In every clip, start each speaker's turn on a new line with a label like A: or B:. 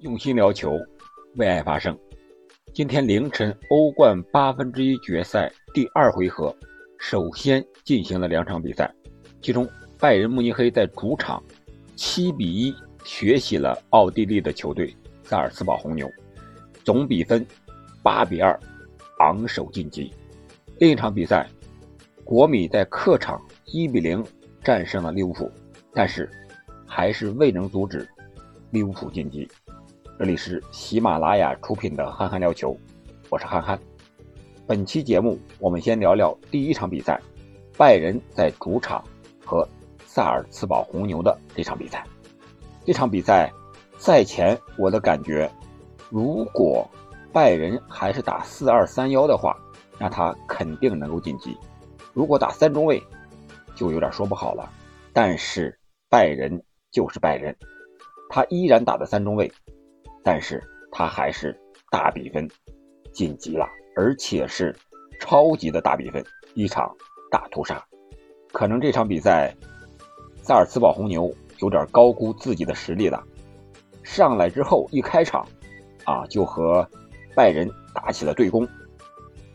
A: 用心聊球，为爱发声。今天凌晨，欧冠八分之一决赛第二回合，首先进行了两场比赛，其中拜仁慕尼黑在主场七比一血洗了奥地利的球队萨尔茨堡红牛，总比分八比二昂首晋级。另一场比赛，国米在客场一比零战胜了利物浦，但是还是未能阻止。利物浦晋级。这里是喜马拉雅出品的《憨憨聊球》，我是憨憨。本期节目，我们先聊聊第一场比赛，拜仁在主场和萨尔茨堡红牛的这场比赛。这场比赛赛前我的感觉，如果拜仁还是打四二三幺的话，那他肯定能够晋级；如果打三中卫，就有点说不好了。但是拜仁就是拜仁。他依然打的三中卫，但是他还是大比分晋级了，而且是超级的大比分，一场大屠杀。可能这场比赛，萨尔茨堡红牛有点高估自己的实力了。上来之后一开场，啊，就和拜仁打起了对攻，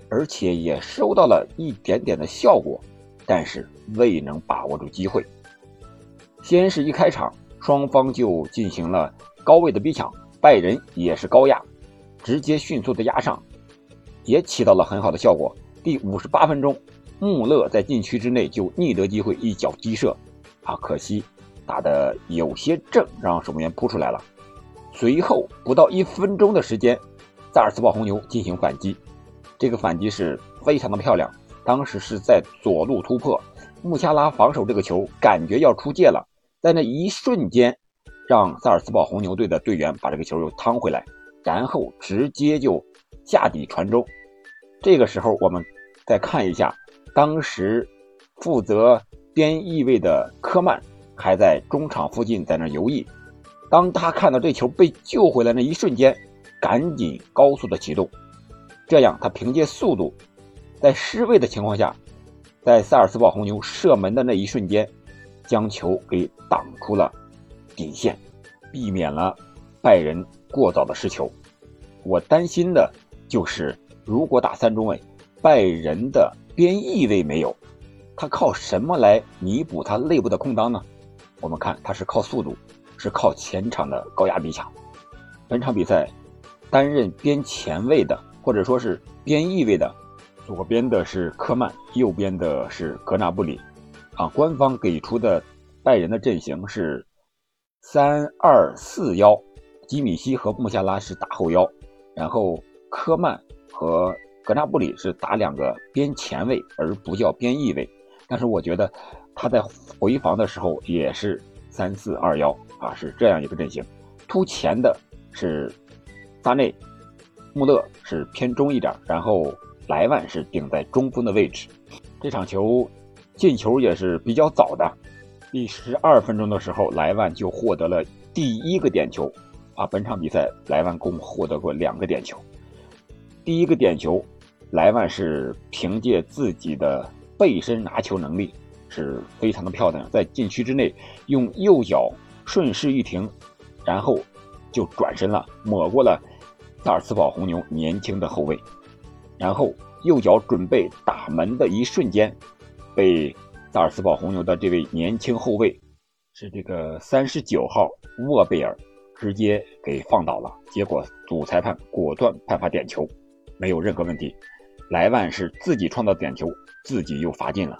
A: 而且也收到了一点点的效果，但是未能把握住机会。先是一开场。双方就进行了高位的逼抢，拜仁也是高压，直接迅速的压上，也起到了很好的效果。第五十八分钟，穆勒在禁区之内就逆得机会一脚击射，啊，可惜打的有些正，让守门员扑出来了。随后不到一分钟的时间，萨尔茨堡红牛进行反击，这个反击是非常的漂亮。当时是在左路突破，穆夏拉防守这个球，感觉要出界了。在那一瞬间，让萨尔茨堡红牛队的队员把这个球又趟回来，然后直接就下底传中。这个时候，我们再看一下，当时负责边翼位的科曼还在中场附近在那游弋。当他看到这球被救回来那一瞬间，赶紧高速的启动，这样他凭借速度，在失位的情况下，在萨尔斯堡红牛射门的那一瞬间。将球给挡出了底线，避免了拜仁过早的失球。我担心的就是，如果打三中卫，拜仁的边翼位没有，他靠什么来弥补他内部的空当呢？我们看他是靠速度，是靠前场的高压逼抢。本场比赛担任边前卫的，或者说是边翼位的，左边的是科曼，右边的是格纳布里。啊，官方给出的拜仁的阵型是三二四幺，吉米西和穆夏拉是打后腰，然后科曼和格纳布里是打两个边前卫，而不叫边翼位。但是我觉得他在回防的时候也是三四二幺啊，是这样一个阵型。突前的是萨内，穆勒是偏中一点，然后莱万是顶在中锋的位置。这场球。进球也是比较早的，第十二分钟的时候，莱万就获得了第一个点球。啊，本场比赛莱万共获得过两个点球。第一个点球，莱万是凭借自己的背身拿球能力是非常的漂亮，在禁区之内用右脚顺势一停，然后就转身了，抹过了萨尔茨堡红牛年轻的后卫，然后右脚准备打门的一瞬间。被萨尔茨堡红牛的这位年轻后卫，是这个三十九号沃贝尔，直接给放倒了。结果主裁判果断判罚点球，没有任何问题。莱万是自己创造点球，自己又罚进了。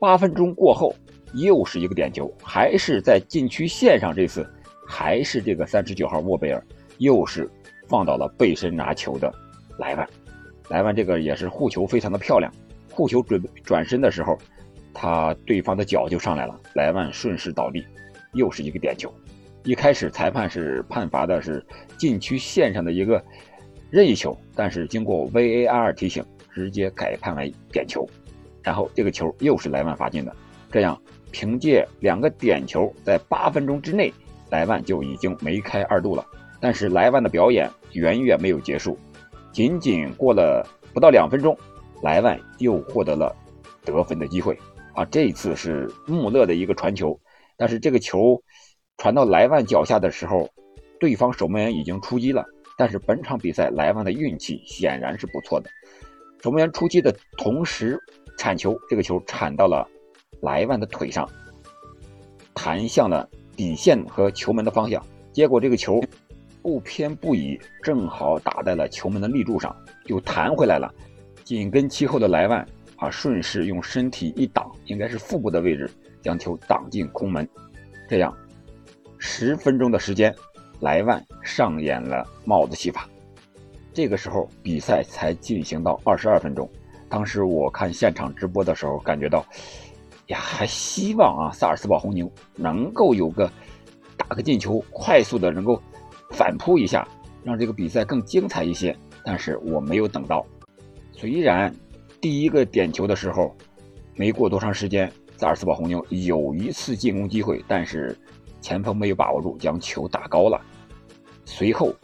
A: 八分钟过后，又是一个点球，还是在禁区线上。这次还是这个三十九号沃贝尔，又是放倒了背身拿球的莱万。莱万这个也是护球非常的漂亮。护球准备转身的时候，他对方的脚就上来了，莱万顺势倒地，又是一个点球。一开始裁判是判罚的是禁区线上的一个任意球，但是经过 VAR 提醒，直接改判为点球。然后这个球又是莱万罚进的，这样凭借两个点球，在八分钟之内，莱万就已经梅开二度了。但是莱万的表演远远没有结束，仅仅过了不到两分钟。莱万又获得了得分的机会啊！这一次是穆勒的一个传球，但是这个球传到莱万脚下的时候，对方守门员已经出击了，但是本场比赛莱万的运气显然是不错的。守门员出击的同时铲球，这个球铲到了莱万的腿上，弹向了底线和球门的方向。结果这个球不偏不倚，正好打在了球门的立柱上，又弹回来了。紧跟其后的莱万啊，顺势用身体一挡，应该是腹部的位置，将球挡进空门。这样，十分钟的时间，莱万上演了帽子戏法。这个时候比赛才进行到二十二分钟。当时我看现场直播的时候，感觉到呀，还希望啊，萨尔斯堡红牛能够有个打个进球，快速的能够反扑一下，让这个比赛更精彩一些。但是我没有等到。虽然第一个点球的时候没过多长时间，萨尔斯堡红牛有一次进攻机会，但是前锋没有把握住，将球打高了。随后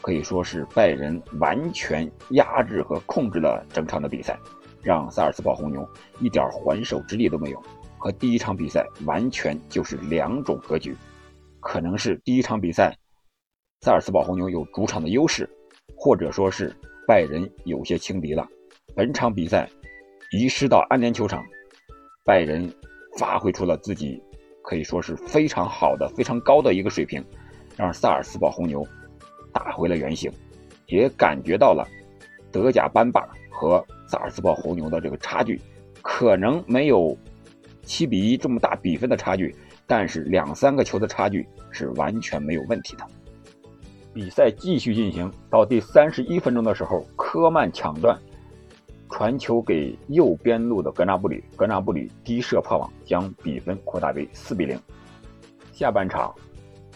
A: 可以说是拜仁完全压制和控制了整场的比赛，让萨尔斯堡红牛一点还手之力都没有，和第一场比赛完全就是两种格局。可能是第一场比赛萨尔斯堡红牛有主场的优势，或者说是。拜仁有些轻敌了。本场比赛移师到安联球场，拜仁发挥出了自己可以说是非常好的、非常高的一个水平，让萨尔斯堡红牛打回了原形，也感觉到了德甲班霸和萨尔斯堡红牛的这个差距，可能没有七比一这么大比分的差距，但是两三个球的差距是完全没有问题的。比赛继续进行到第三十一分钟的时候，科曼抢断，传球给右边路的格纳布里，格纳布里低射破网，将比分扩大为四比零。下半场，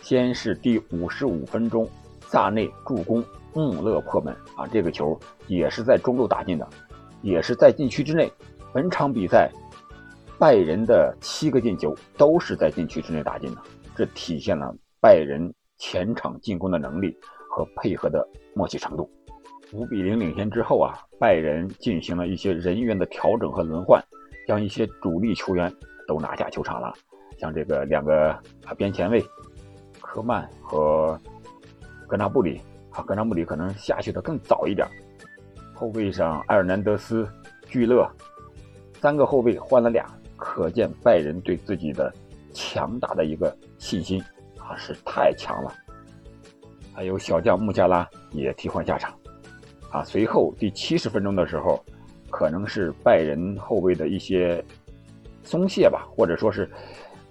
A: 先是第五十五分钟，萨内助攻穆勒破门啊，这个球也是在中路打进的，也是在禁区之内。本场比赛，拜仁的七个进球都是在禁区之内打进的，这体现了拜仁。前场进攻的能力和配合的默契程度，五比零领先之后啊，拜仁进行了一些人员的调整和轮换，将一些主力球员都拿下球场了。像这个两个啊边前卫科曼和格纳布里啊，格纳布里可能下去的更早一点。后卫上埃尔南德斯、聚勒三个后卫换了俩，可见拜仁对自己的强大的一个信心。啊，是太强了！还有小将穆加拉也替换下场。啊，随后第七十分钟的时候，可能是拜仁后卫的一些松懈吧，或者说是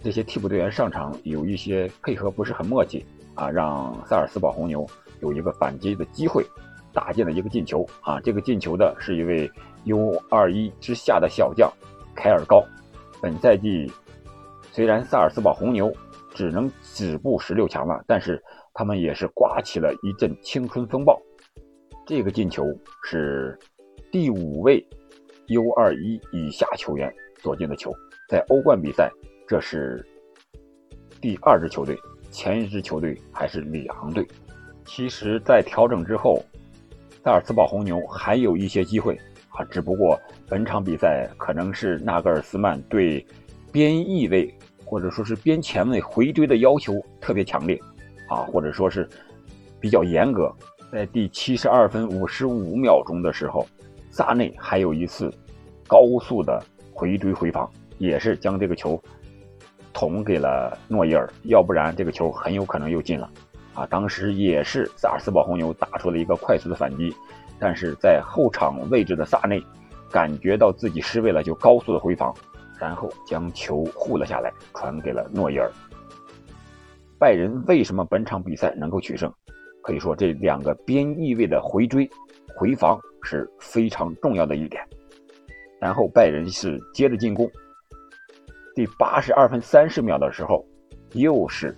A: 这些替补队员上场有一些配合不是很默契啊，让萨尔斯堡红牛有一个反击的机会，打进了一个进球。啊，这个进球的是一位 U21 之下的小将凯尔高。本赛季虽然萨尔斯堡红牛。只能止步十六强了，但是他们也是刮起了一阵青春风暴。这个进球是第五位 U21 以下球员所进的球，在欧冠比赛这是第二支球队，前一支球队还是里昂队。其实，在调整之后，萨尔茨堡红牛还有一些机会啊，只不过本场比赛可能是纳格尔斯曼对边翼位。或者说是边前卫回追的要求特别强烈，啊，或者说是比较严格。在第七十二分五十五秒钟的时候，萨内还有一次高速的回追回防，也是将这个球捅给了诺伊尔，要不然这个球很有可能又进了。啊，当时也是萨尔斯堡红牛打出了一个快速的反击，但是在后场位置的萨内感觉到自己失位了，就高速的回防。然后将球护了下来，传给了诺伊尔。拜仁为什么本场比赛能够取胜？可以说这两个边翼位的回追、回防是非常重要的一点。然后拜仁是接着进攻，第八十二分三十秒的时候，又是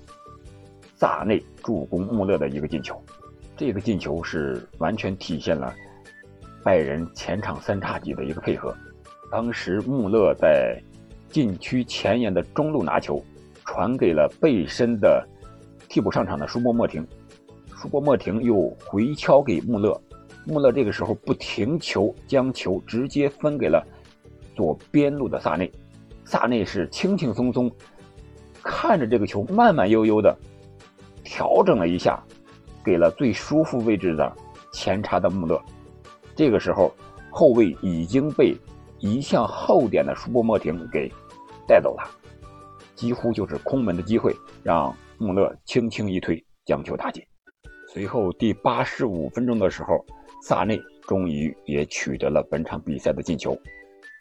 A: 萨内助攻穆勒的一个进球。这个进球是完全体现了拜仁前场三叉戟的一个配合。当时穆勒在禁区前沿的中路拿球，传给了背身的替补上场的舒波莫廷，舒波莫廷又回敲给穆勒，穆勒这个时候不停球，将球直接分给了左边路的萨内，萨内是轻轻松松看着这个球慢慢悠悠的调整了一下，给了最舒服位置的前插的穆勒。这个时候，后卫已经被移向后点的舒波莫廷给带走了，几乎就是空门的机会，让穆勒轻轻一推将球打进。随后第八十五分钟的时候，萨内终于也取得了本场比赛的进球。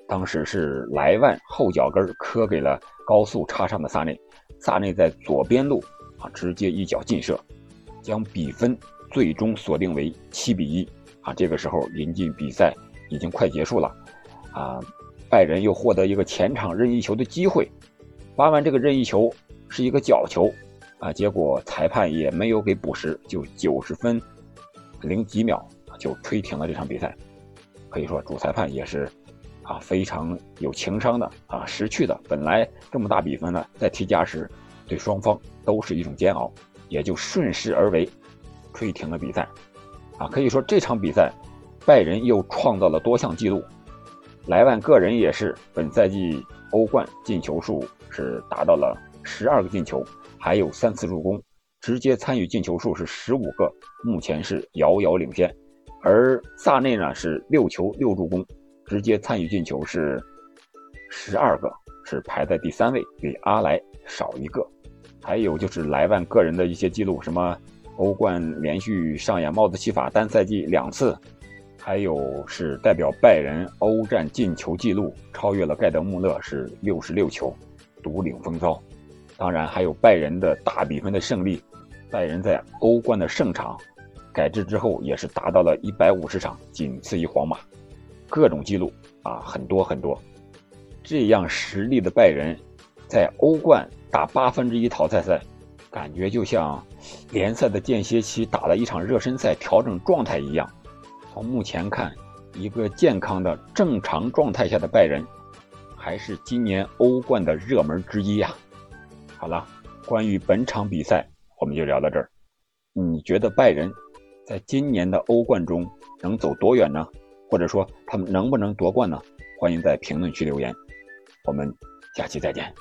A: 当时是莱万后脚跟磕给了高速插上的萨内，萨内在左边路啊直接一脚劲射，将比分最终锁定为七比一啊。这个时候临近比赛已经快结束了啊，拜仁又获得一个前场任意球的机会，发完这个任意球是一个角球啊，结果裁判也没有给补时，就九十分零几秒就吹停了这场比赛。可以说主裁判也是。啊，非常有情商的啊，识趣的。本来这么大比分呢，在踢加时，对双方都是一种煎熬，也就顺势而为，吹停了比赛。啊，可以说这场比赛，拜仁又创造了多项纪录。莱万个人也是本赛季欧冠进球数是达到了十二个进球，还有三次助攻，直接参与进球数是十五个，目前是遥遥领先。而萨内呢是六球六助攻。直接参与进球是十二个，是排在第三位，比阿莱少一个。还有就是莱万个人的一些记录，什么欧冠连续上演帽子戏法单赛季两次，还有是代表拜仁欧战进球记录超越了盖德穆勒，是六十六球，独领风骚。当然还有拜仁的大比分的胜利，拜仁在欧冠的胜场改制之后也是达到了一百五十场，仅次于皇马。各种记录啊，很多很多。这样实力的拜仁，在欧冠打八分之一淘汰赛，感觉就像联赛的间歇期打了一场热身赛，调整状态一样。从目前看，一个健康的正常状态下的拜仁，还是今年欧冠的热门之一呀。好了，关于本场比赛，我们就聊到这儿。你觉得拜仁在今年的欧冠中能走多远呢？或者说他们能不能夺冠呢？欢迎在评论区留言，我们下期再见。